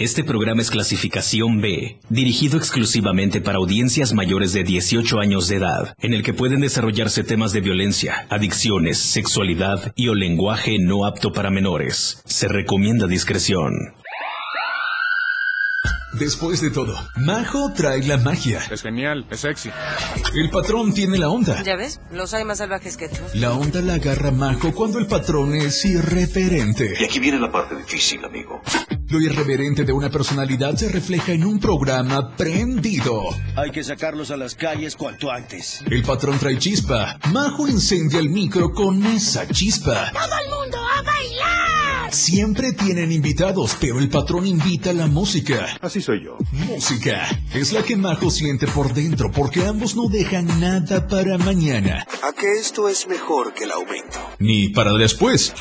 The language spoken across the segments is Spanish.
Este programa es clasificación B, dirigido exclusivamente para audiencias mayores de 18 años de edad, en el que pueden desarrollarse temas de violencia, adicciones, sexualidad y o lenguaje no apto para menores. Se recomienda discreción. Después de todo, Majo trae la magia. Es genial, es sexy. El patrón tiene la onda. ¿Ya ves? Los hay más salvajes que tú. La onda la agarra Majo cuando el patrón es irreverente. Y aquí viene la parte difícil, amigo. Lo irreverente de una personalidad se refleja en un programa prendido. Hay que sacarlos a las calles cuanto antes. El patrón trae chispa. Majo incendia el micro con esa chispa. ¡Todo el mundo a bailar! Siempre tienen invitados, pero el patrón invita la música. Así soy yo. Música es la que Majo siente por dentro porque ambos no dejan nada para mañana. ¿A que esto es mejor que el aumento? Ni para después.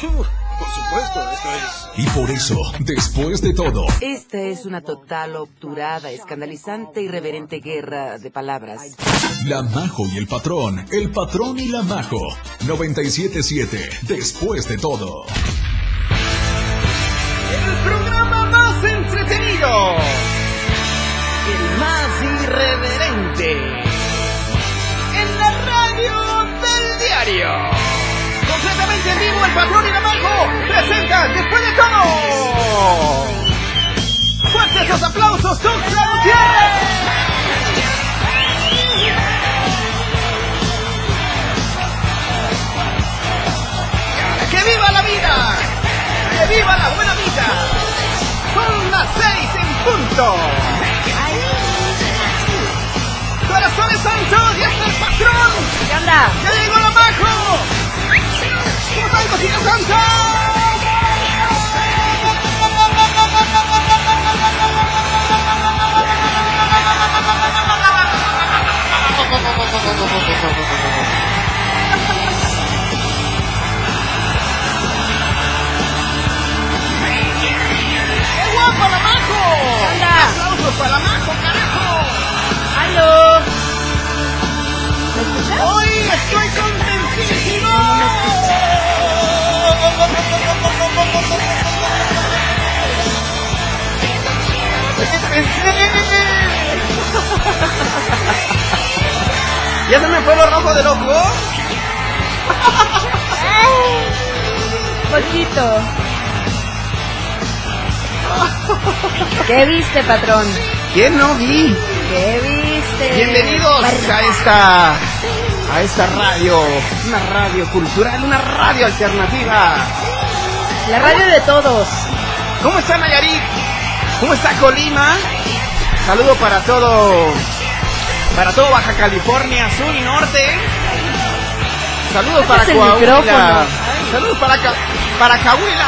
Por supuesto, esto es. Y por eso, después de todo, Esta es una total, obturada, escandalizante, irreverente guerra de palabras. la Majo y el patrón, el patrón y la Majo. 97.7, después de todo. El programa más entretenido. El más irreverente. En la radio del diario. Y la majo presentan después de todo. Fuertes los aplausos, son Gutiérrez. ¡Que viva la vida! ¡Que viva la buena vida! Son las seis en punto. Corazones Santos, ya está el patrón. ¿Qué onda? ¡Ya llegó la majo! ¿Cómo están, cosita Santa? ¡Qué majo! onda? ¡Aplausos para carajo! ¡Aló! ¿Ya se me fue lo rojo del ojo? Poquito. ¿Qué viste, patrón? ¿Quién no vi? ¿Qué viste? Bienvenidos a esta a esta radio, una radio cultural, una radio alternativa. La radio de todos. ¿Cómo está Nayarit? ¿Cómo está Colima? Saludo para todo para todo Baja California, sur y norte. Saludos para es el Coahuila. Saludos para Ca- para Coahuila.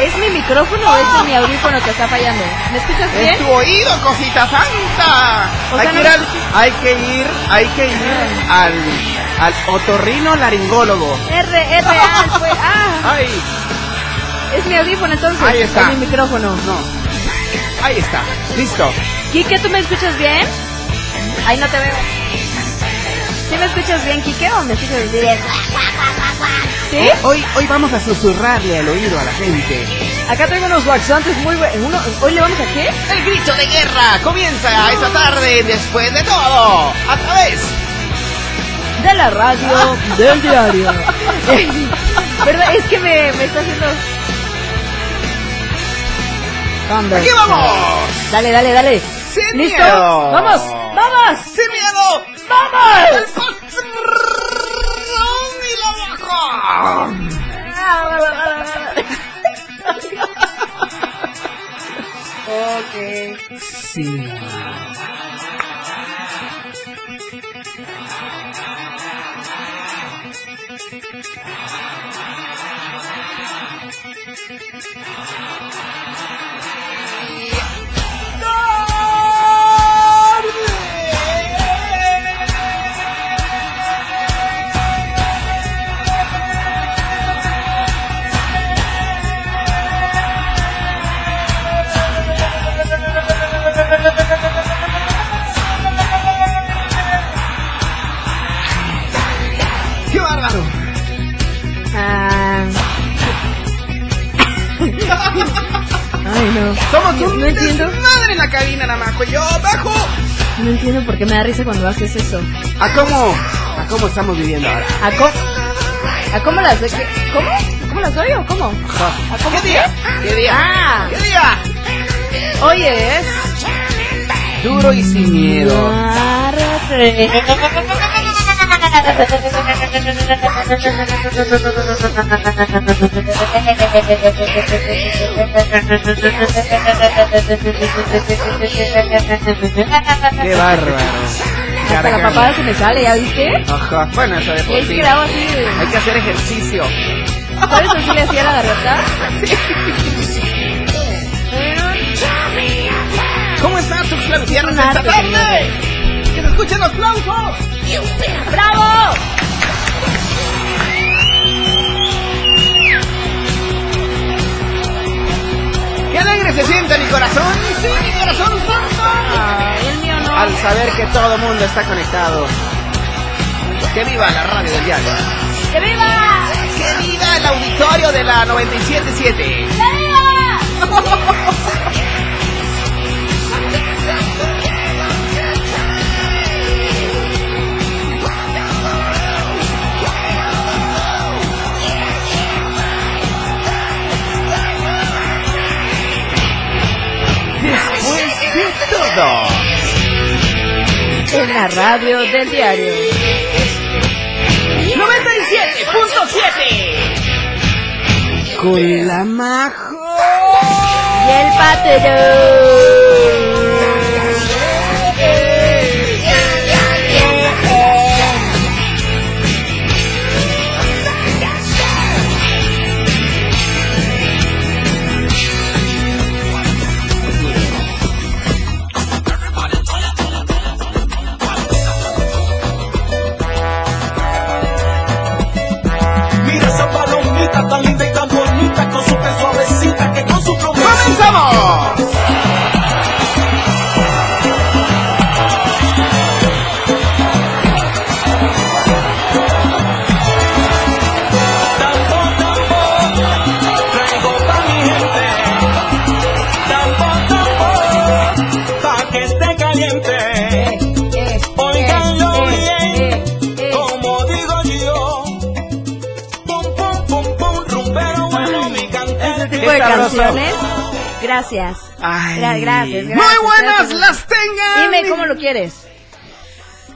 ¿Es mi micrófono o es mi audífono que está fallando? ¿Me escuchas bien? Es tu oído, cosita santa. O hay, que no ir al, hay que ir, hay que ir al, al otorrino laringólogo. R, R, A, fue, ah, Ay, es mi audífono entonces. Ahí está. Es mi micrófono. no. Ahí está. Listo. Quique, ¿tú me escuchas bien? Ahí no te veo. ¿Sí me escuchas bien, Quique, o me escuchas bien? ¿Sí? Hoy, hoy vamos a susurrarle al oído a la gente. Acá tengo unos laxantes muy buenos. ¿Hoy le vamos a qué? El grito de guerra comienza esta tarde después de todo. A través. De la radio del diario. ¿Verdad? Es que me, me está haciendo... ¡Aquí vamos! Dale, dale, dale. ¡Sin ¿Listo? miedo! ¡Vamos! ¡Vamos! ¡Sin miedo! ¡Vamos! ¡El patrón y la baja! ok. Sí. Yo bajo. No entiendo por qué me da risa cuando haces eso. ¿A cómo? ¿A cómo estamos viviendo ahora? ¿A cómo? ¿A cómo las qué? ¿Cómo? ¿Cómo las doy o cómo? ¿A cómo ¿Qué día? ¿Qué día? Ah, ¿Qué día? hoy es... Duro y sin miedo. Qué bárbaro. Hasta la papada se me sale, ¿ya viste? Ajá. Bueno, eso de por Es sí. que así. Hay que hacer ejercicio. ¿Por eso sí le hacía la garrota? ¿Cómo estás, Tuxtla Gutiérrez, esta tarde? ¡Que se escuchen los aplausos! Se siente mi corazón! ¡Sí, mi corazón el mío no. Al saber que todo el mundo está conectado. ¡Que viva la radio del diario! ¡Que viva! ¡Que viva el auditorio de la 977! ¡Que viva! de todo. En la radio del diario. 97.7 Con la majo. Y el patero.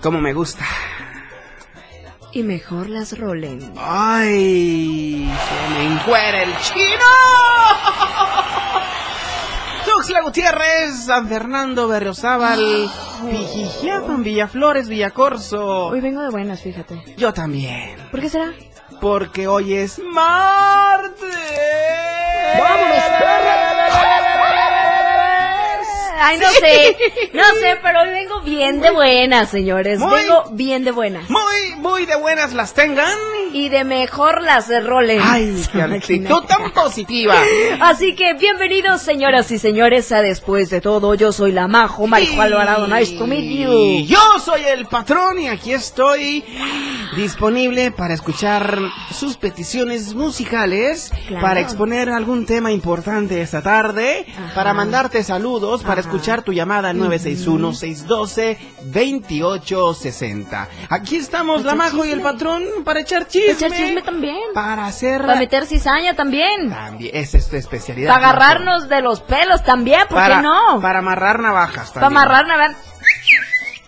Como me gusta. Y mejor las rolen. Ay, se me encuera el chino. Tuxla Gutiérrez, San Fernando, Berriozábal, Vijijiapan, Villaflores, Villacorso. Hoy vengo de buenas, fíjate. Yo también, ¿Por qué será? porque hoy es martes. ¡Vámonos, Ay, no sé, no sé, pero hoy vengo bien de buenas, señores. Muy- Vengo bien de buenas. Muy, muy de buenas las tengan. Y de mejor las rolen. Ay, qué actitud tan positiva. Así que bienvenidos, señoras y señores, a Después de Todo. Yo soy la Majo, Marijo Alvarado. Nice to meet you. Yo soy el patrón y aquí estoy disponible para escuchar sus peticiones musicales, Claro. para exponer algún tema importante esta tarde, Ajá. para mandarte saludos, para escuchar tu llamada al 961-612-2860. Aquí estamos, la Majo y el patrón, para echar chisme. Echar chisme también. Para hacer... Para meter cizaña también. También, esa es tu especialidad. Para agarrarnos de los pelos también, ¿por para, qué no? Para amarrar navajas Para también. amarrar, nada.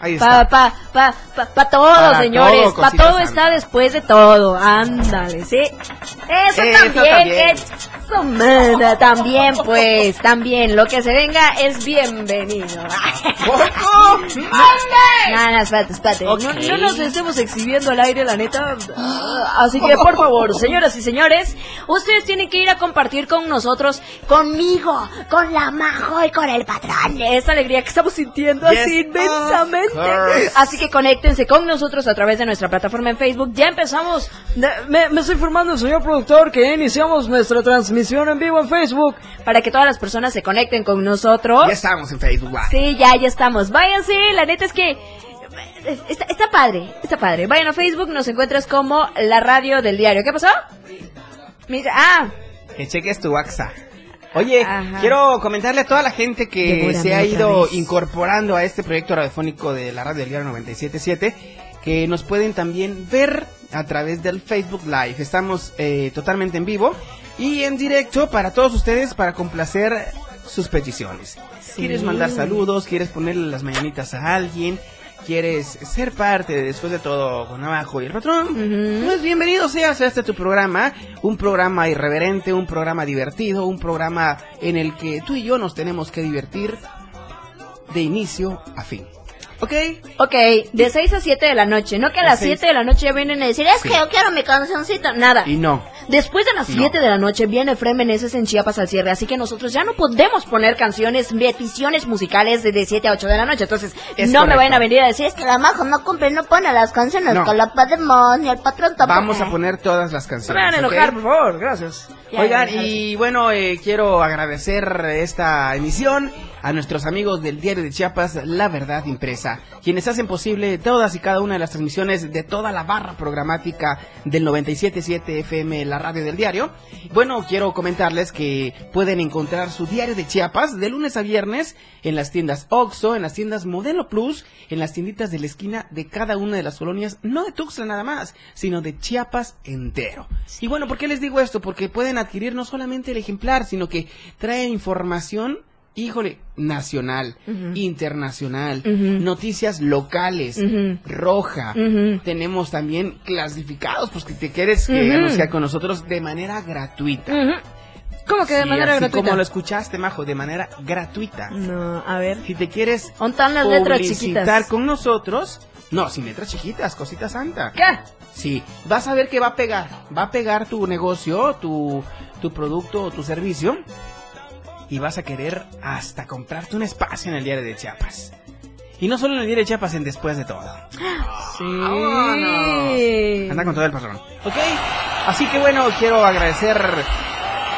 Ahí está. Pa, pa, pa, pa, pa todo, Para señores. todo, pa cosita todo santa. está después de todo. Ándale, ¿sí? Eso, Eso también, también. manda, también, pues, también. Lo que se venga es bienvenido. ¡Poco! No, no, espérate, espérate. No, no nos estemos exhibiendo al aire, la neta. Así que, por favor, señoras y señores, ustedes tienen que ir a compartir con nosotros, conmigo, con la Majo y con el patrón. Esa alegría que estamos sintiendo Yes, así inmensamente. Así que conéctense con nosotros a través de nuestra plataforma en Facebook. Ya empezamos. Me, me estoy informando, señor productor, que iniciamos nuestra transmisión en vivo en Facebook para que todas las personas se conecten con nosotros. Ya estamos en Facebook Live. Sí, ya, ya estamos. Váyanse, la neta es que está, está padre, está padre. Vayan a Facebook, nos encuentras como la radio del diario. ¿Qué pasó? Mira, ah, Que cheques tu WhatsApp. Oye, Ajá. quiero comentarle a toda la gente que se ha ido vez. incorporando a este proyecto radiofónico de la radio del diario 977 que nos pueden también ver a través del Facebook Live. Estamos eh, totalmente en vivo y en directo para todos ustedes para complacer sus peticiones. ¿Quieres mandar saludos? ¿Quieres ponerle las mañanitas a alguien? ¿Quieres ser parte de Después de todo con abajo y el patrón? Ujú. Pues bienvenido seas a este tu programa, un programa irreverente, un programa divertido, un programa en el que tú y yo nos tenemos que divertir de inicio a fin. ¿Ok? Ok, de 6 a 7 de la noche. No que a las seis. 7 de la noche ya vienen a decir, es Sí. que yo quiero mi cancioncita. Nada. Y no. Después de las No. 7 de la noche viene Fred Meneses en Chiapas al cierre, así que nosotros ya no podemos poner canciones, peticiones musicales de, de 7 a 8 de la noche. Entonces, Es no me vayan a venir a decir, es que la majo no cumple, no pone las canciones No. con la podemos, ni el patrón tampoco. Vamos a poner todas las No canciones. me van a enojar, por favor, gracias. Ya, Oigan, y bueno, eh, quiero agradecer esta emisión a nuestros amigos del diario de Chiapas, La Verdad Impresa, quienes hacen posible todas y cada una de las transmisiones de toda la barra programática del 97.7 FM, la radio del diario. Bueno, quiero comentarles que pueden encontrar su diario de Chiapas de lunes a viernes en las tiendas Oxxo, en las tiendas Modelo Plus, en las tienditas de la esquina de cada una de las colonias, no de Tuxtla nada más, sino de Chiapas entero. Y bueno, ¿por qué les digo esto? Porque pueden adquirir no solamente el ejemplar, sino que trae información, híjole, nacional, internacional, noticias locales, roja. Tenemos también clasificados, pues que te quieres que anunciar con nosotros de manera gratuita. ¿Cómo que de Sí, manera así gratuita? como lo escuchaste, Majo, de manera gratuita. No, a ver. Si te quieres ¿Dónde están las letras publicitar chiquitas? con nosotros, no, sin letras chiquitas, cosita santa. ¿Qué? Sí, vas a ver que va a pegar, va a pegar tu negocio, tu, tu producto o tu servicio y vas a querer hasta comprarte un espacio en el diario de Chiapas. Y no solo en el diario de Chiapas, en después de todo. Sí. Anda con todo el patrón. Ok, así que bueno, quiero agradecer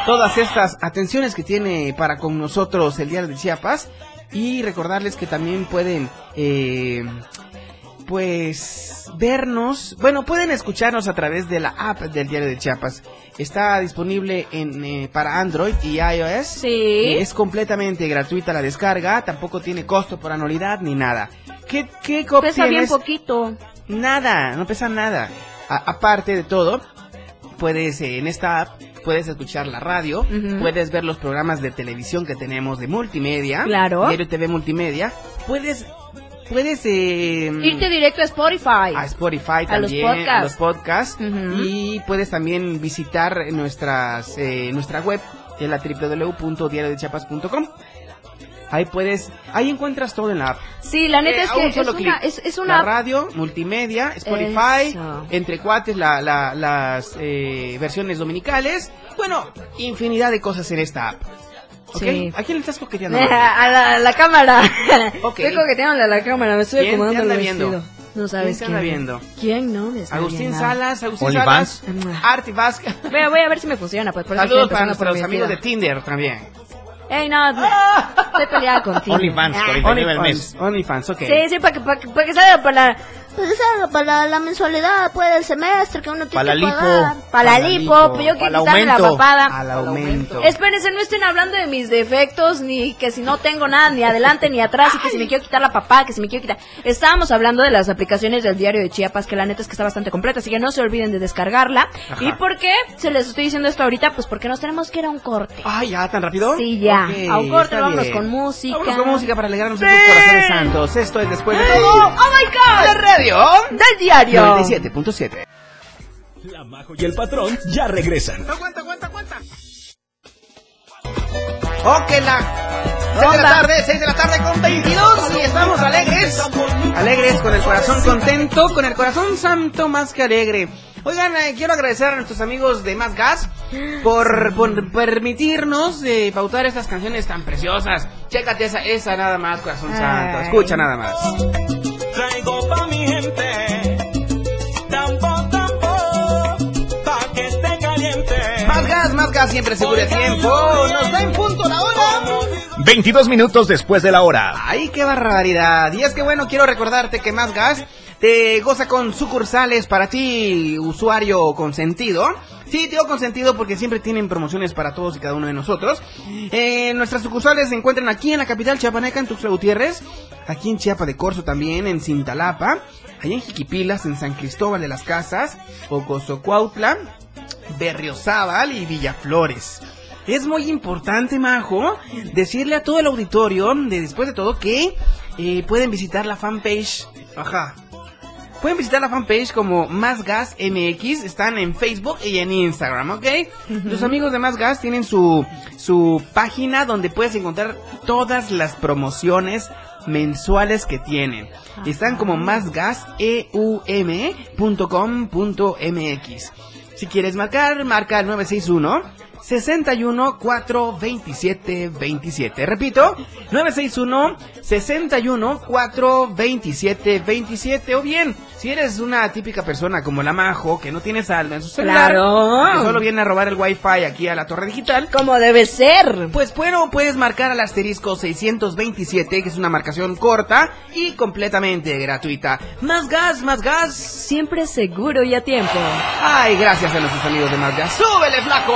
todas estas atenciones que tiene para con nosotros el diario de Chiapas y recordarles que también pueden, eh, pues, vernos, bueno, pueden escucharnos a través de la app del diario de Chiapas. Está disponible en, eh, para Android y iOS. Sí. Es completamente gratuita la descarga, tampoco tiene costo por anualidad ni nada. ¿Qué, qué Pesa bien poquito. Nada, no pesa nada. A- aparte de todo, puedes eh, en esta app puedes escuchar la radio, puedes ver los programas de televisión que tenemos de multimedia, Claro. Diario TV multimedia, puedes puedes eh, Irte directo a Spotify. a Spotify A los también, podcasts. a los podcasts y puedes también visitar nuestras eh, nuestra web que es la www.diariodechiapas.com. Ahí puedes, ahí encuentras todo en la app. Sí, la neta Eh, es que un es una, es, La una radio, multimedia, Spotify, Eso. entre cuates, la, la- las eh, versiones dominicales. Bueno, infinidad de cosas en esta app. ¿Ok? Sí. ¿A quién le estás coqueteando? a la, a la cámara. Ok. Estoy coqueteándole a la cámara, me estoy ¿Quién te acomodando el anda viendo? vestido. No sabes ¿Quién te anda viendo? ¿Quién no me está Agustín viendo? Salas, Agustín. Salas, Arti Vázquez. Voy a, voy a ver si me funciona, pues por Saludos para nuestros mi amigos de. Tinder también. Ey, no, estoy peleada contigo. OnlyFans, Ah. 49 al mes. OnlyFans, OnlyFans, ok. Sí, sí, para que, para que, para que salga para la... Que salga para la mensualidad, pues, del semestre que uno tiene Para que lipo. pagar. Para la Para la lipo, lipo. pues yo quiero el quitarme la papada. Al aumento. Espérense, no estén hablando de mis defectos, ni que si no tengo nada, ni adelante ni atrás, y que si me quiero quitar la papada, que si me quiero quitar... Estábamos hablando de las aplicaciones del diario de Chiapas, que la neta es que está bastante completa, así que no se olviden de descargarla. Ajá. ¿Y por qué se les estoy diciendo esto ahorita? Pues porque nos tenemos que ir a un corte. Ay, ¿ya tan rápido? Sí, ya. Ok, a un corte, vámonos bien. con música. Vámonos con música para alegrarnos Sí. sus corazones santos. Esto es después de ¡Oh, todo. oh my God! La radio Del diario. 97.7. La Majo y el patrón ya regresan. Aguanta, aguanta, aguanta. Ok, la 6 de la tarde, 6 de la tarde con 22 y estamos alegres. Alegres, con el corazón contento, con el corazón santo más que alegre. Oigan, eh, quiero agradecer a nuestros amigos de Más Gas por, por permitirnos eh, pautar estas canciones tan preciosas. Chécate esa, esa nada más, corazón santo. Escucha nada más. Traigo pa' que esté caliente. Más gas, más gas, siempre seguro de tiempo. Nos da en punto la hora. 22 minutos después de la hora. ¡Ay, qué barbaridad! Y es que bueno, quiero recordarte que Más Gas te goza con sucursales para ti, usuario consentido. Sí, digo consentido porque siempre tienen promociones para todos y cada uno de nosotros. Eh, nuestras sucursales se encuentran aquí en la capital chiapaneca, en Tuxtla Gutiérrez, aquí en Chiapa de Corzo también, en Cintalapa, allá en Jiquipilas, en San Cristóbal de las Casas, Ocosocuautla, Berriozábal y Villaflores. Es muy importante, Majo, decirle a todo el auditorio, de después de todo, que eh, pueden visitar la fanpage. Ajá. Pueden visitar la fanpage como Más Gas MX, están en Facebook y en Instagram, ¿ok? Los amigos de Más Gas tienen su, su página donde puedes encontrar todas las promociones mensuales que tienen. Están como másgaseum.com.mx. Si quieres marcar, marca el 961 61 4 27 27. Repito, 961 61 4 27 27. O bien, si eres una típica persona como la Majo, que no tiene saldo en su celular, Claro. que solo viene a robar el wifi aquí a la torre digital, Como debe ser. pues bueno, puedes marcar al asterisco 627, que es una marcación corta y completamente gratuita. Más gas, más gas. Siempre seguro y a tiempo. Ay, gracias a nuestros amigos de Más gas. ¡Súbele, flaco!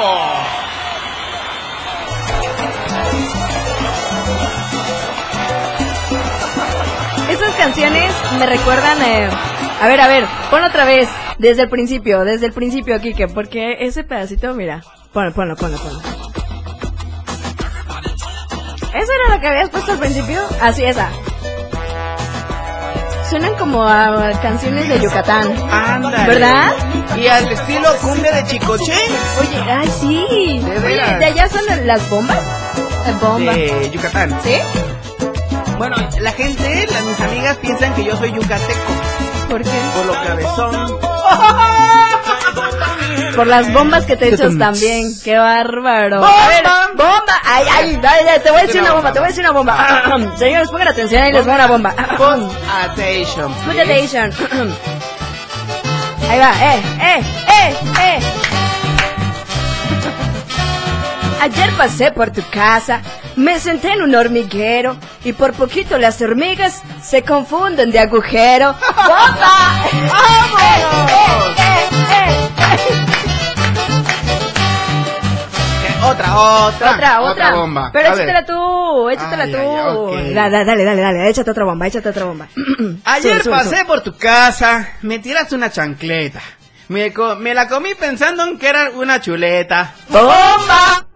Esas canciones me recuerdan. eh, A ver, a ver, pon otra vez. Desde el principio, desde el principio, Kike. Porque ese pedacito, mira. Ponlo, ponlo, ponlo, ponlo. ¿Eso era lo que habías puesto al principio? Así, esa. Suenan como a canciones de Yucatán. Ándale. ¿Verdad? Y al estilo cumbia de Chicoche. Oye, ay, sí. De Oye. ¿de allá son las bombas? Las bombas. De Yucatán. ¿Sí? Bueno, la gente, las, mis amigas piensan que yo soy yucateco. ¿Por qué? Por lo cabezón. Por las bombas que te echas también. ¡Qué bárbaro! ¡Bomba! A ver, ¡Bomba! ¡Ay, ay! ay, te voy a decir una bomba, te voy a decir una bomba. Señores, pongan atención ahí les va una bomba. Pon attention. Put please. attention. Ahí va, eh, eh, eh, eh. Ayer pasé por tu casa, me senté en un hormiguero y por poquito las hormigas se confunden de agujero. ¡Bomba! ¡Vamos! Otra, otra. Otra, otra. bomba. Pero échatela tú, échatela Ay, tú. ay, ok. Da- da- Dale, dale, dale, échate otra bomba, échate otra bomba. Ayer Sube, sube, pasé sube. por tu casa, me tiraste una chancleta. Me, co- me la comí pensando en que era una chuleta. ¡Bomba!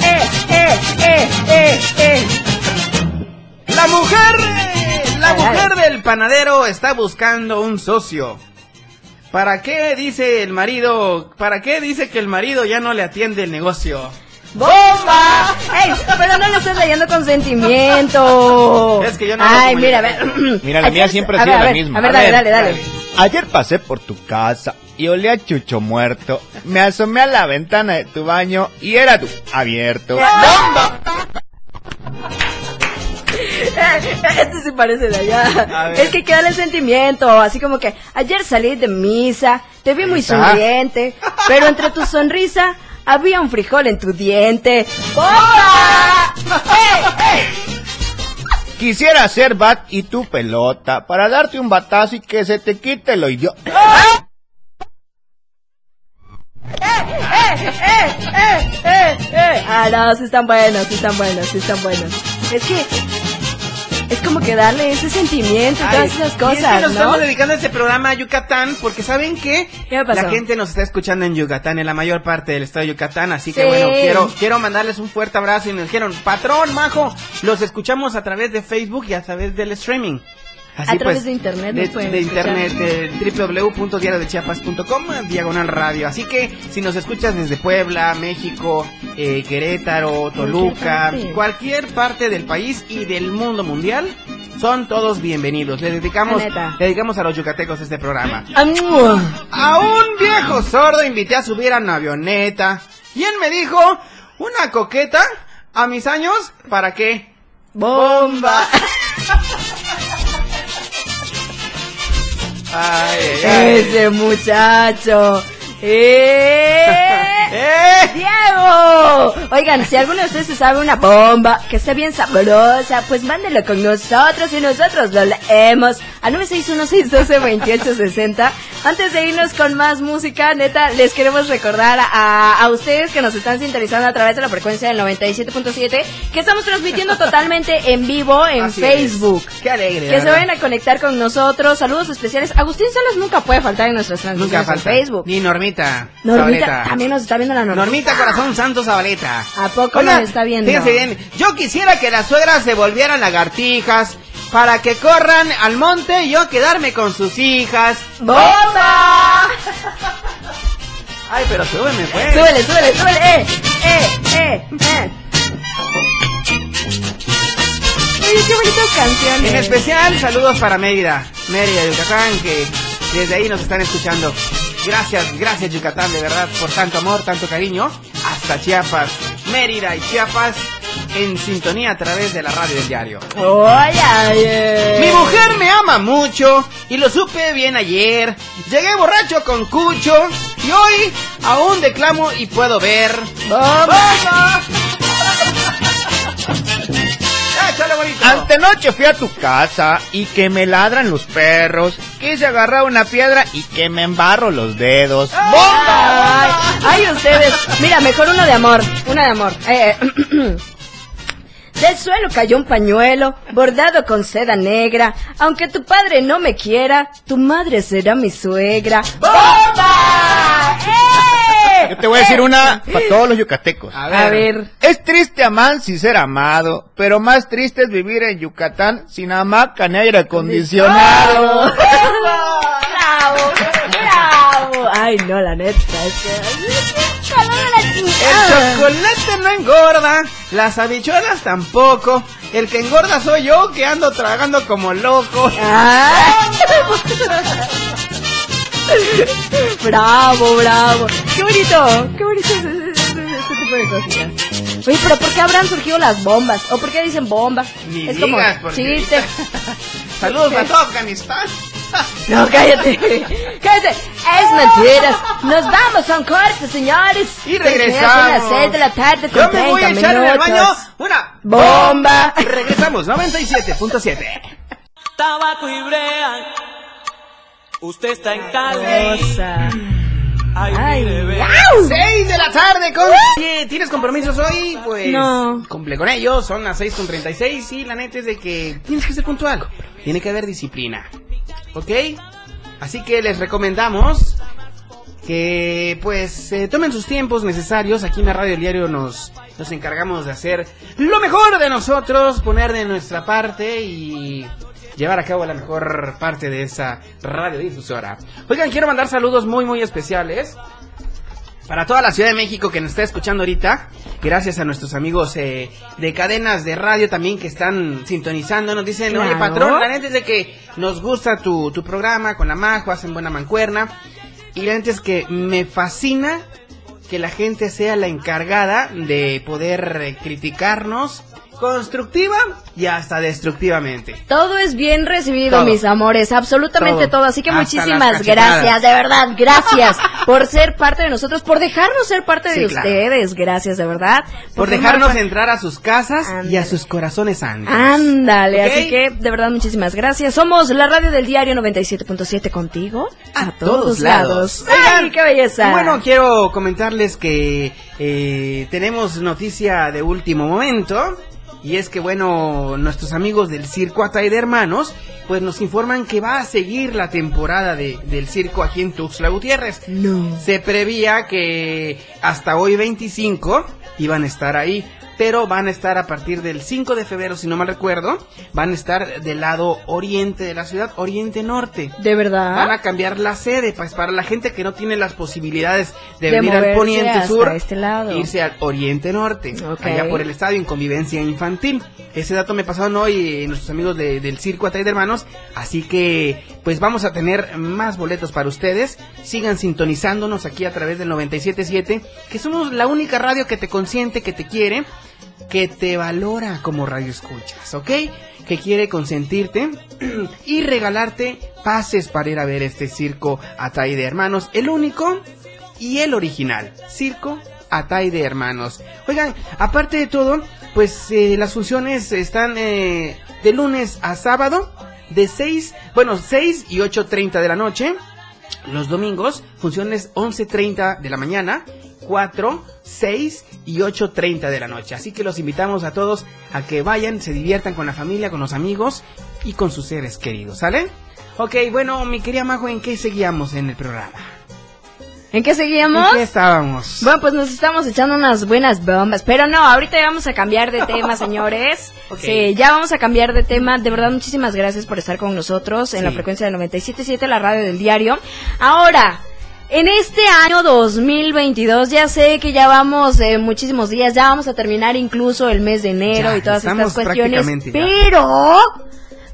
Eh, eh, eh, eh, eh. La mujer, la Dale, mujer dale. del panadero está buscando un socio. ¿Para qué dice el marido? ¿Para qué dice que el marido ya no le atiende el negocio? ¡Bomba! ¡Ey! Pero no le estás leyendo con sentimiento. Es que yo no Ay, mira, a ver. Mira, la mía siempre ha sido ver, la ver, misma. A ver, A dale, ver, dale, dale. Ayer pasé por tu casa y olía a chucho muerto. Me asomé a la ventana de tu baño y era tú abierto. Este sí parece de allá. Es que queda el sentimiento, así como que ayer salí de misa, te vi muy está. sonriente, pero entre tu sonrisa había un frijol en tu diente. ¡Bomba! ¡Ey, ey! Quisiera ser bat y tu pelota para darte un batazo y que se te quite lo idiota. ¡Eh, eh, eh, eh! Ah, no, sí están buenos, sí están buenos, sí están buenos. Es que es como que darle ese sentimiento y Ay, todas esas y es que cosas, nos ¿no? estamos dedicando a este programa a Yucatán porque saben que la gente nos está escuchando en Yucatán, en la mayor parte del estado de Yucatán, así que bueno, quiero quiero mandarles un fuerte abrazo y nos dijeron, patrón, majo, los escuchamos a través de Facebook y a través del streaming. Así pues, A través de internet de, nos de internet, de www.diariodechiapas.com, diagonal radio. Así que si nos escuchas desde Puebla, México, eh, Querétaro, Toluca, parte. cualquier parte del país y del mundo mundial, son todos bienvenidos. Le dedicamos, le dedicamos a los yucatecos este programa. ¡Amua! A un viejo sordo invité a subir a una avioneta. Y él me dijo, una coqueta, a mis años, ¿para qué? ¡Bomba! Ay, ay, ay. Ese muchacho. ¡Eh! ¡Eh! ¡Diego! Oigan, si alguno de ustedes sabe una bomba que esté bien sabrosa, pues mándenlo con nosotros y nosotros lo leemos a 961-612-2860. Antes de irnos con más música, neta, les queremos recordar a, a ustedes que nos están sintonizando a través de la frecuencia del 97.7 que estamos transmitiendo totalmente en vivo en Así Facebook. es. Qué alegre. Que se vayan a conectar con nosotros. Saludos especiales. Agustín Salas nunca puede faltar en nuestras Nunca transmisiones en. Facebook. Ni Normita. Normita, también nos está viendo la Normita. Normita Corazón Santo Zabaleta. ¿A poco Oiga, nos está viendo? Fíjense bien, yo quisiera que las suegras se volvieran lagartijas para que corran al monte y yo quedarme con sus hijas. ¡Bomba! Ay, pero súbeme, pues. Súbele, súbele, súbele. Eh, eh, eh, eh. Oye, qué bonitas canciones. En especial, saludos para Mérida, Mérida, Yucatán, que desde ahí nos están escuchando. Gracias, gracias Yucatán, de verdad, por tanto amor, tanto cariño. Hasta Chiapas, Mérida y Chiapas en sintonía a través de la radio del diario. Oye, oye. Mi mujer me ama mucho y lo supe bien ayer. Llegué borracho con Cucho y hoy aún declamo y puedo ver. ¡Bomba! Bonito. Antenoche fui a tu casa y que me ladran los perros. Quise agarrar una piedra y que me embarro los dedos. Ay, ay, ustedes. Mira, mejor uno de amor. Una de amor. Eh, eh. Del suelo cayó un pañuelo bordado con seda negra. Aunque tu padre no me quiera, tu madre será mi suegra. ¡Bomba! ¡Eh! Yo te voy a decir una para todos los yucatecos. A A ver. Es triste amar sin ser amado, pero más triste es vivir en Yucatán sin hamaca ni aire acondicionado. ¡Bravo! ¡Bravo! Ay, no, la neta. Es El chocolate no engorda, las habichuelas tampoco. El que engorda soy yo que ando tragando como loco. Bravo, bravo. Qué bonito, qué bonito es este, tipo de cositas. Oye, pero ¿por qué habrán surgido las bombas? ¿O por qué dicen bomba? Ni es como digas, porque- chiste. Saludos a todo Afganistán. No, cállate. Cállate. Es mentiras. Nos vamos a un corte, señores. Y regresamos. Son las 6 de la tarde con Yo me voy a 30 echar en el baño una Bomba. Regresamos, 97.7. Tabaco y brea. Usted está en Cali. Ay. 6 de la tarde con... Oye, ¿Tienes compromisos hoy? Pues... No. Cumple con ellos, son las 6 con 36 y la neta es de que tienes que ser puntual. Tiene que haber disciplina. ¿Ok? Así que les recomendamos que pues eh, tomen sus tiempos necesarios. Aquí en la Radio Diario nos, nos encargamos de hacer lo mejor de nosotros, poner de nuestra parte y llevar a cabo la mejor parte de esa radiodifusora. Oigan, quiero mandar saludos muy muy especiales. Para toda la Ciudad de México que nos está escuchando ahorita, gracias a nuestros amigos eh, de cadenas de radio también que están sintonizando, nos dicen, oye patrón, la neta es de que nos gusta tu, tu programa con la Majo, hacen buena mancuerna, y la neta es que me fascina que la gente sea la encargada de poder criticarnos constructiva y hasta destructivamente. Todo es bien recibido, Todo. mis amores, absolutamente Todo. todo. Así que Hasta muchísimas gracias, de verdad, gracias por ser parte de nosotros, por dejarnos ser parte Sí, de claro. ustedes, gracias, de verdad. Por formar dejarnos entrar a sus casas y a sus corazones santos. Ándale, así que de verdad muchísimas gracias. Somos la radio del diario 97.7 contigo a todos lados. ¡Ay, Oigan, qué belleza! Bueno, quiero comentarles que eh, tenemos noticia de último momento. Y es que, bueno, nuestros amigos del Circo Atay de Hermanos, pues nos informan que va a seguir la temporada de- del circo aquí en Tuxtla Gutiérrez. No. Se prevía que hasta hoy 25 iban a estar ahí, pero van a estar a partir del 5 de febrero, si no mal recuerdo, van a estar del lado oriente de la ciudad, oriente norte. ¿De verdad? Van a cambiar la sede, pues para la gente que no tiene las posibilidades de, De venir al poniente sur, este lado. irse al oriente norte, allá por el estadio en convivencia infantil. Ese dato me pasaron hoy eh, nuestros amigos de- del Circo Atay de Hermanos, así que pues vamos a tener más boletos para ustedes. Sigan sintonizándonos aquí a través del 977, que somos la única radio que te consiente, que te quiere, que te valora como radio escuchas, ¿ok? Que quiere consentirte y regalarte pases para ir a ver este circo Atay de Hermanos, el único y el original, Circo Atay de Hermanos. Oigan, aparte de todo, pues eh, las funciones están eh, de lunes a sábado, de 6, bueno, 6 y 8.30 de la noche. Los domingos, funciones 11.30 de la mañana, 4, 6 y 8.30 de la noche. Así que los invitamos a todos a que vayan, se diviertan con la familia, con los amigos y con sus seres queridos, ¿sale? Ok, bueno, mi querida Majo, ¿en qué seguíamos en el programa? ¿En qué seguíamos? ¿En qué estábamos? Bueno, pues nos estamos echando unas buenas bombas. Pero no, ahorita ya vamos a cambiar de tema, señores. Sí, ya vamos a cambiar de tema. De verdad, muchísimas gracias por estar con nosotros en Sí. la frecuencia del 97.7, la radio del diario. Ahora, en este año 2022, ya sé que ya vamos eh, muchísimos días, ya vamos a terminar incluso el mes de enero Ya, y todas estas cuestiones. Pero,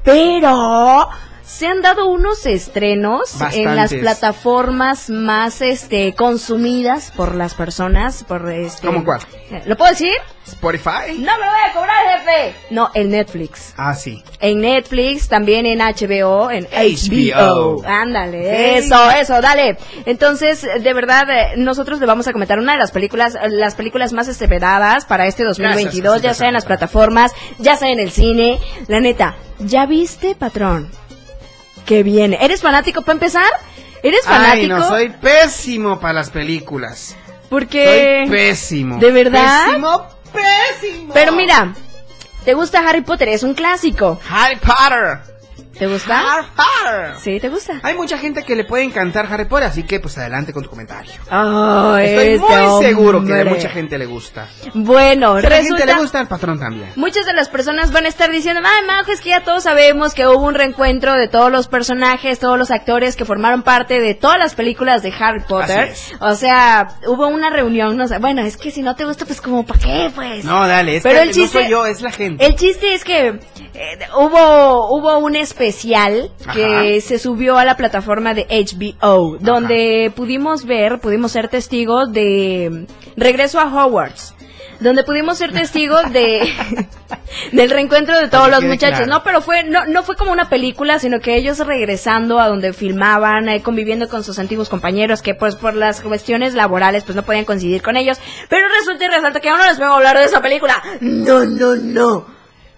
pero, se han dado unos estrenos en las plataformas más este consumidas por las personas por este ¿Cómo cuál? ¿Lo puedo decir? Spotify. No me lo voy a cobrar, jefe. No, en Netflix. Ah, sí. En Netflix, también en HBO, en HBO. HBO. Ándale, eso, eso, dale. Entonces, de verdad, eh, nosotros le vamos a comentar una de las películas, las películas más esperadas para este 2022, Gracias, ya sea en las plataformas, ya sea en el cine. La neta, ¿ya viste, patrón? Que viene. ¿Eres fanático para empezar? ¿Eres fanático? Ay, no, soy pésimo para las películas. Porque... Soy pésimo. ¿De verdad? Pésimo, pésimo. Pero mira, ¿te gusta Harry Potter? Es un clásico. Harry Potter. ¿Te gusta? Harry Potter. Sí, ¿te gusta? Hay mucha gente que le puede encantar Harry Potter, así que pues adelante con tu comentario. Ay, Estoy este muy seguro que a hombre. mucha gente le gusta. Bueno, Si a resulta... gente le gusta, al patrón también. Muchas de las personas van a estar diciendo, ay, Majo, es que ya todos sabemos que hubo un reencuentro de todos los personajes, todos los actores que formaron parte de todas las películas de Harry Potter. O sea, hubo una reunión, no sé, bueno, es que si no te gusta, pues como, ¿para qué, pues? No, dale, es Pero que el chiste- no soy yo, es la gente. El chiste es que eh, hubo, hubo un especial que Ajá. se subió a la plataforma de HBO, donde pudimos ver, pudimos ser testigos de Regreso a Hogwarts. Donde pudimos ser testigos de del reencuentro de todos que los muchachos. claro. No, pero fue no no fue como una película, sino que ellos regresando a donde filmaban, eh, conviviendo con sus antiguos compañeros que pues por las cuestiones laborales pues no podían coincidir con ellos. Pero resulta y resalta que aún no les vengo a hablar de esa película. No, no, no.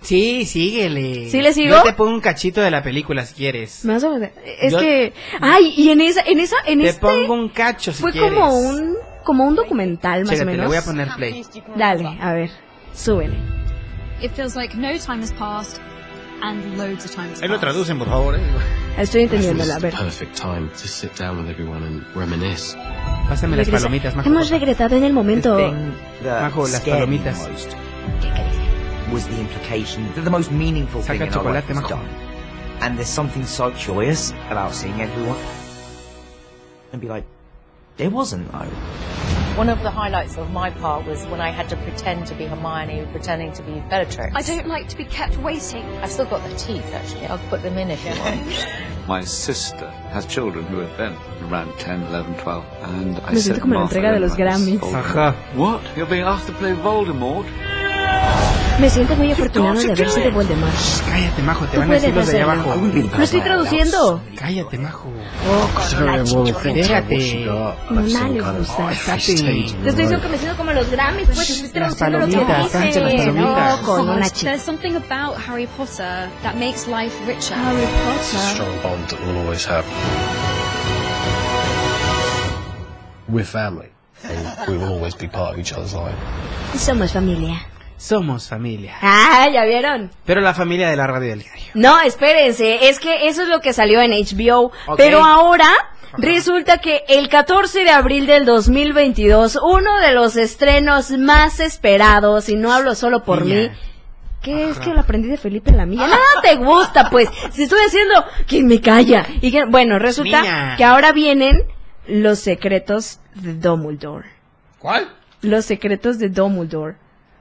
Sí, síguele. ¿Sí le sigo? Yo te pongo un cachito de la película si quieres. Más o menos. Es Yo- que ay, y en esa en esa en Te este pongo un cacho si fue quieres. como un como un documental más Chécate, o menos. le voy a poner play. Dale, a ver. Súbele. It feels like no time has passed and loads of time has Ahí lo passed. traducen, por favor. eh. Estoy entendiéndola, a ver. perfect time to sit down with everyone and reminisce. Pásame las Regresa. palomitas, Majo. Hemos regresado en el momento. Majo, las palomitas. Was the implication that the most meaningful thing Saca in our life chocolate, was done. And there's something so joyous about seeing everyone and be like, there wasn't though. One of the highlights of my part was when I had to pretend to be Hermione, pretending to be Bellatrix. I don't like to be kept waiting. I've still got the teeth, actually. I'll put them in if you want. My sister has children who are then around 10, 11, 12, and I said siento como la Martha entrega de los Grammys. Ajá. What? You're being asked to play Voldemort? Me siento muy afortunado de haber sido Voldemort. Cállate, Majo, te van a decir los de allá abajo. Lo estoy traduciendo. Cállate, Majo. Oh. Déjate. No les gusta. Te estoy diciendo que me siento como los Grammys, pues estoy traduciendo lo que. No, con una There's something about Harry Potter that makes life richer. Harry Potter. strong bond that we'll always have. We're family, and we will always be part of each other's life. Somos familia. Somos familia. Ah, ¿ya vieron? Pero la familia de la radio del diario. No, espérense, es que eso es lo que salió en HBO, pero ahora resulta que el 14 de abril del 2022, uno de los estrenos más esperados, y no hablo solo por Niña. mí, ¿Qué es que lo aprendí de Felipe Lamilla? Nada te gusta, pues. Si estoy haciendo, ¿quién me calla? Y que, bueno, resulta Niña. que ahora vienen los secretos de Dumbledore. ¿Cuál? Los secretos de Dumbledore.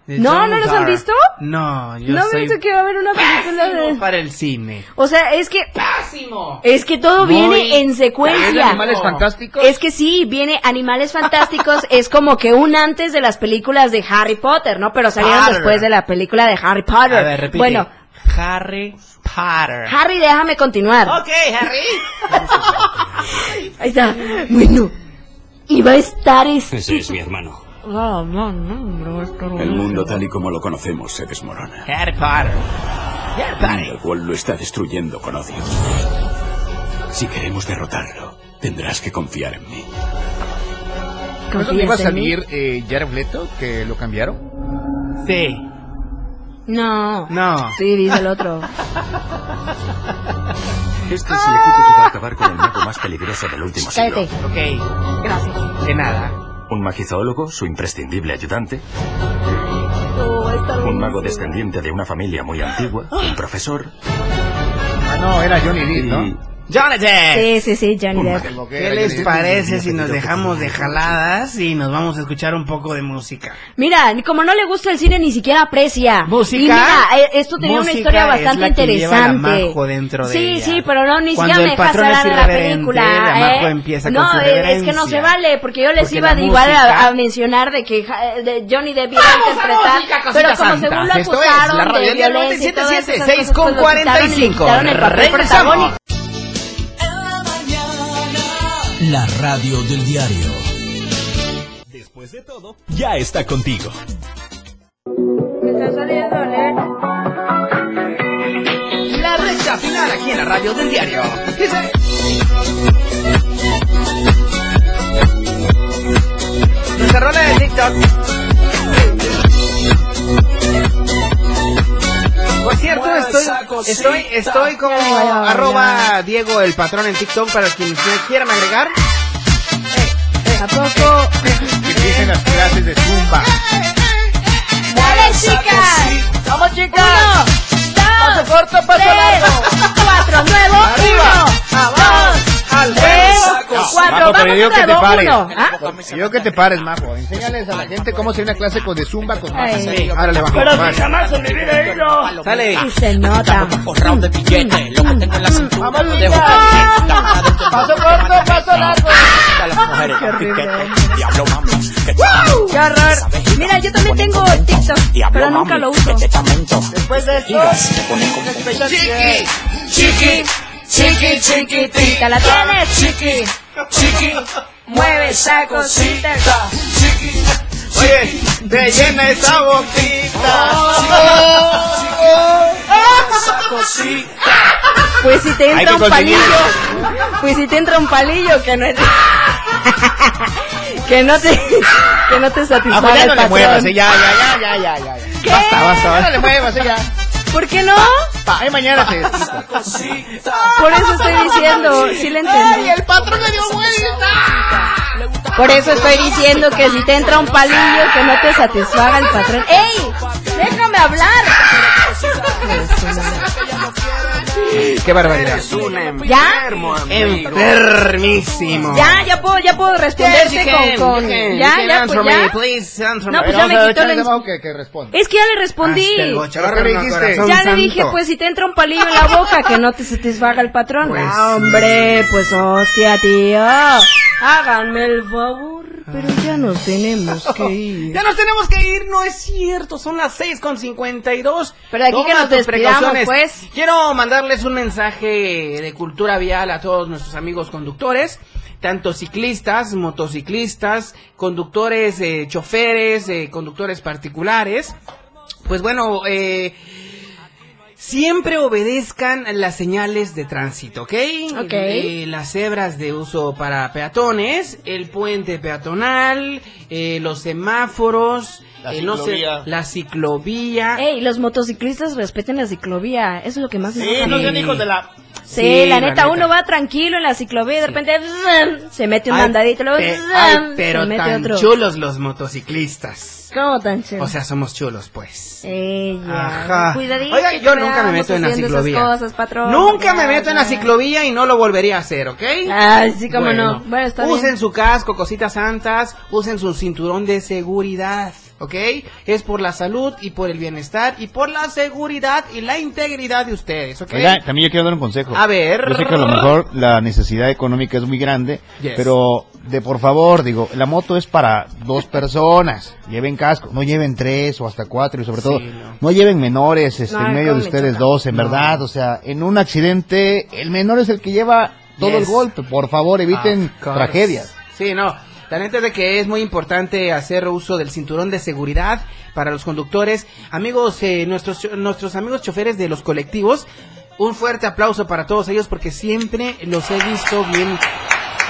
De ¿No? ¿No los han visto? No, yo No soy dice que va a haber una película de... para el cine. O sea, es que... ¡Pésimo! Es que todo Muy viene en ¿Viene secuencia. Animales Fantásticos? Es que sí, viene Animales Fantásticos, es como que un antes de las películas de Harry Potter, ¿no? Pero salieron Potter. después de la película de Harry Potter. A ver, repite. Bueno, Harry Potter. Harry, déjame continuar. Ok, Harry. Ahí está. Bueno, Y va a estar este... Ese es mi hermano. Ah, El mundo tal y como lo conocemos se desmorona. Potter. Grindelwald lo está destruyendo con odio. Si queremos derrotarlo, tendrás que confiar en mí. ¿No iba a salir eh, Jared Leto, que lo cambiaron? Sí. No. No. Sí, dice el otro. Este es el equipo que va a acabar con el mago más peligroso del último siglo. Cállate. Ok. Gracias. De nada. Un magizoólogo, su imprescindible ayudante. Un mago descendiente de una familia muy antigua. Un profesor. Ah, no, era Johnny Depp, ¿no? Johnny Depp. Sí, sí, sí, Johnny Depp. ¿Qué les parece si nos dejamos de jaladas y nos vamos a escuchar un poco de música? Mira, como no le gusta el cine, ni siquiera aprecia. ¿Música? Y mira, eh, esto tenía una Música historia es bastante la que lleva la interesante. Majo dentro de sí, ella. sí, pero no, ni siquiera me el dejas patrón es hablar de la película. la Majo ¿eh? empieza no, con su es que no se vale, porque yo les Porque iba igual a, a mencionar de que Johnny Depp iba a interpretar, pero como según lo acusaron la radio de violencia y todas 97.7, esas 6 cosas, con pues le 45. quitaron el papel Regresamos. La radio del diario. Después de todo, ya está contigo. Me está saliendo La recta final aquí en la radio del diario. Dice... Nuestra rola de TikTok. Por cierto, estoy, estoy, estoy como arroba Diego el patrón en TikTok para quienes me quieran agregar. ¿A poco? Que empiecen las clases de Zumba. ¡Dale, chicas! ¡Vamos, chicas! Uno, Paso dos, corto, paso tres, largo. cuatro, nuevo, Arriba, uno, dos, al saco. cuatro, vamos yo que te pares. uno. ¿Ah? Yo que te pares, Majo. Enséñales a la gente cómo hacer una clase con de Zumba con Majo. Ay. Sí, árale, Majo. Pero si jamás en mi vida he ido. Sale. Y se nota. Forrado de billetes, lo que tengo en la cintura Vamos. Paso corto, paso largo. A las mujeres. Diablo, mami. ¡Qué horror! Mira, yo también tengo TikTok, pero nunca lo uso. Después de esto, Chiqui, chiqui, chiqui, chiquitita. ¿La tienes? Chiqui, chiqui, Mueve esa cosita. chiqui. Oye, te llena esa boquita. Esa cosita. Pues si te entra un palillo. Pues si te entra un palillo que no es. que no te. que no te satisfaga ya no le muevas, eh, ya, ya, ya, ya, ya, ya. ¿Qué? Basta, basta, Ya basta. no le muevas, eh, ya. ¿Por qué no? Ay, mañana te Por eso estoy diciendo, sí le entendí. el patrón le dio vuelta. Por eso estoy diciendo que si te entra un palillo que no te satisfaga el patrón. ¡Ey! ¡Déjame hablar! Qué barbaridad. ¿Ya? Enfermísimo. Ya, ya puedo, ya puedo responderte Yes, you can, con, con... ya, ya, pues ya. me, please answer No, pues ya me a quitó la... Que, que responda. Es que ya le respondí. Ya le dije, pues si te entra un palillo en la boca que no te satisfaga el patrón. Pues ah, hombre, pues hostia, tío. Háganme el favor. Pero ya nos tenemos que ir. Ya nos tenemos que ir, no es cierto, son las 6 con 52. Pero aquí Toma que nos despidamos, precauciones. pues. Quiero mandarles un mensaje de cultura vial a todos nuestros amigos conductores, tanto ciclistas, motociclistas, conductores, eh, choferes, eh, conductores particulares. Pues bueno, eh, Siempre obedezcan las señales de tránsito, ¿ok? Ok. Eh, las cebras de uso para peatones, el puente peatonal, eh, los semáforos, La eh, no sé, ciclovía. la ciclovía. Ey, los motociclistas respeten la ciclovía. Eso es lo que más me Sí, no sean hijos de la... Sí, Sí, la la neta, neta. uno va tranquilo en la ciclovía y de repente se mete un Ay, mandadito y luego pe- ay, pero se mete tan otro. chulos los motociclistas. ¿Cómo tan chulo? O sea, somos chulos, pues. Ella. Ajá. Cuidadito. Oiga, yo nunca me meto en la ciclovía. cosas, patrón. Nunca me Ya, meto en la ya. ciclovía y no lo volvería a hacer, ¿ok? Ay, sí, cómo Bueno, no. Bueno, está usen bien. su casco, cositas santas, usen su cinturón de seguridad, ¿ok? Es por la salud y por el bienestar y por la seguridad y la integridad de ustedes, ¿ok? También yo quiero dar un consejo. A ver. Yo sé que a lo mejor la necesidad económica es muy grande, Yes. pero de por favor, digo, la moto es para dos personas. Lleven casco, no lleven tres o hasta cuatro y sobre todo, no. no. lleven menores este, No, en medio de ustedes choca. dos, en No. verdad. O sea, en un accidente, el menor es el que lleva todo Yes. el golpe. Por favor, eviten tragedias. Sí, no. La neta es de que es muy importante hacer uso del cinturón de seguridad para los conductores. Amigos, eh, nuestros, nuestros amigos choferes de los colectivos, un fuerte aplauso para todos ellos porque siempre los he visto bien,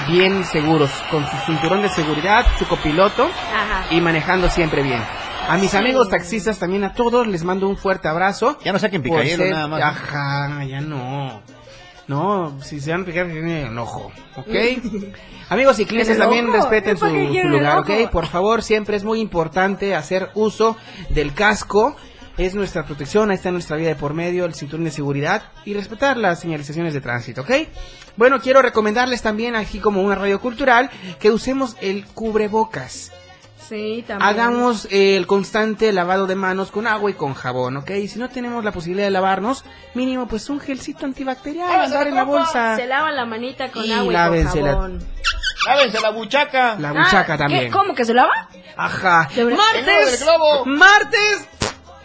bien seguros, con su cinturón de seguridad, su copiloto Ajá. y manejando siempre bien. A mis Sí. amigos taxistas también a todos les mando un fuerte abrazo. Ya no saquen por picayelo ser- nada más. Ajá, ya no. No, si se van a picar, tienen enojo, ¿ok? Amigos ciclistas ¿El también respeten ¿Y su, lugar? ¿ok? Por favor, siempre es muy importante hacer uso del casco. Es nuestra protección, ahí está nuestra vida de por medio, el cinturón de seguridad y respetar las señalizaciones de tránsito, ¿ok? Bueno, quiero recomendarles también, aquí como una radio cultural, que usemos el cubrebocas. Sí, también. Hagamos eh, el constante lavado de manos con agua y con jabón, ¿ok? Y si no tenemos la posibilidad de lavarnos, mínimo pues un gelcito antibacterial, andar en la bolsa. Se lavan la manita con Y agua y lávensela. con jabón. Lávense la buchaca. La buchaca Ah, también. ¿qué? ¿Cómo que se lava? Ajá. De. Martes, martes,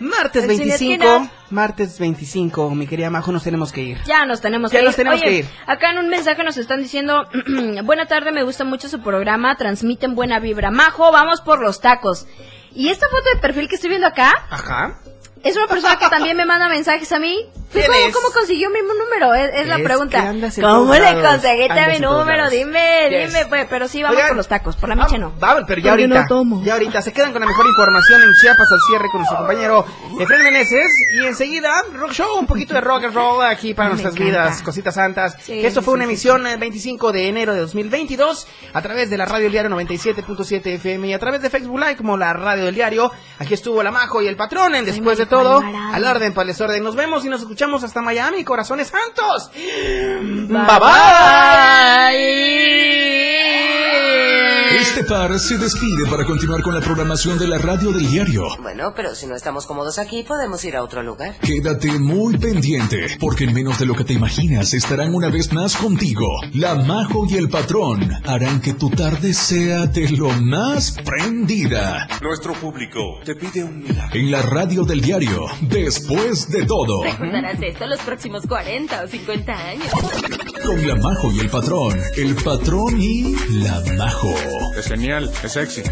martes El sin 25, esquina. martes 25, mi querida Majo, nos tenemos que ir. Ya nos tenemos Ya que nos ir. tenemos Oye, que ir. acá en un mensaje nos están diciendo, buena tarde, me gusta mucho su programa, transmiten buena vibra. Majo, vamos por los tacos. Y esta foto de perfil que estoy viendo acá, Ajá. Es una persona que también me manda mensajes a mí. ¿Quién ¿Cómo, consiguió mi número? Es, es la Es pregunta. ¿Cómo le conseguiste mi número? Dime, Yes. dime, pues, pero sí, vamos Oigan, por los tacos, por la micha no. Vamos, pero ya Porque no ahorita, tomo. ya ahorita se quedan con la mejor información en Chiapas al cierre con nuestro compañero Efraín Meneses y enseguida rock show, un poquito de rock and roll aquí para Me nuestras encanta. vidas, cositas santas. Sí, Esto fue sí, una sí, emisión el 25 de enero de 2022 a través de la radio del diario 97.7 FM y a través de Facebook Live como la radio del diario. Aquí estuvo la Majo y el patrón en después de todo. Al orden, para el desorden. Nos vemos y nos escuchamos hasta Miami, corazones santos. Bye bye. Este par se despide para continuar con la programación de la radio del diario. Bueno, pero si no estamos cómodos aquí, podemos ir a otro lugar. Quédate muy pendiente, porque en menos de lo que te imaginas estarán una vez más contigo. La Majo y el Patrón harán que tu tarde sea de lo más prendida. Nuestro público te pide un milagro. En la radio del diario, después de todo, Recordarás esto los próximos 40 o 50 años. con la Majo y el Patrón, el Patrón y la Majo. Es genial, es sexy.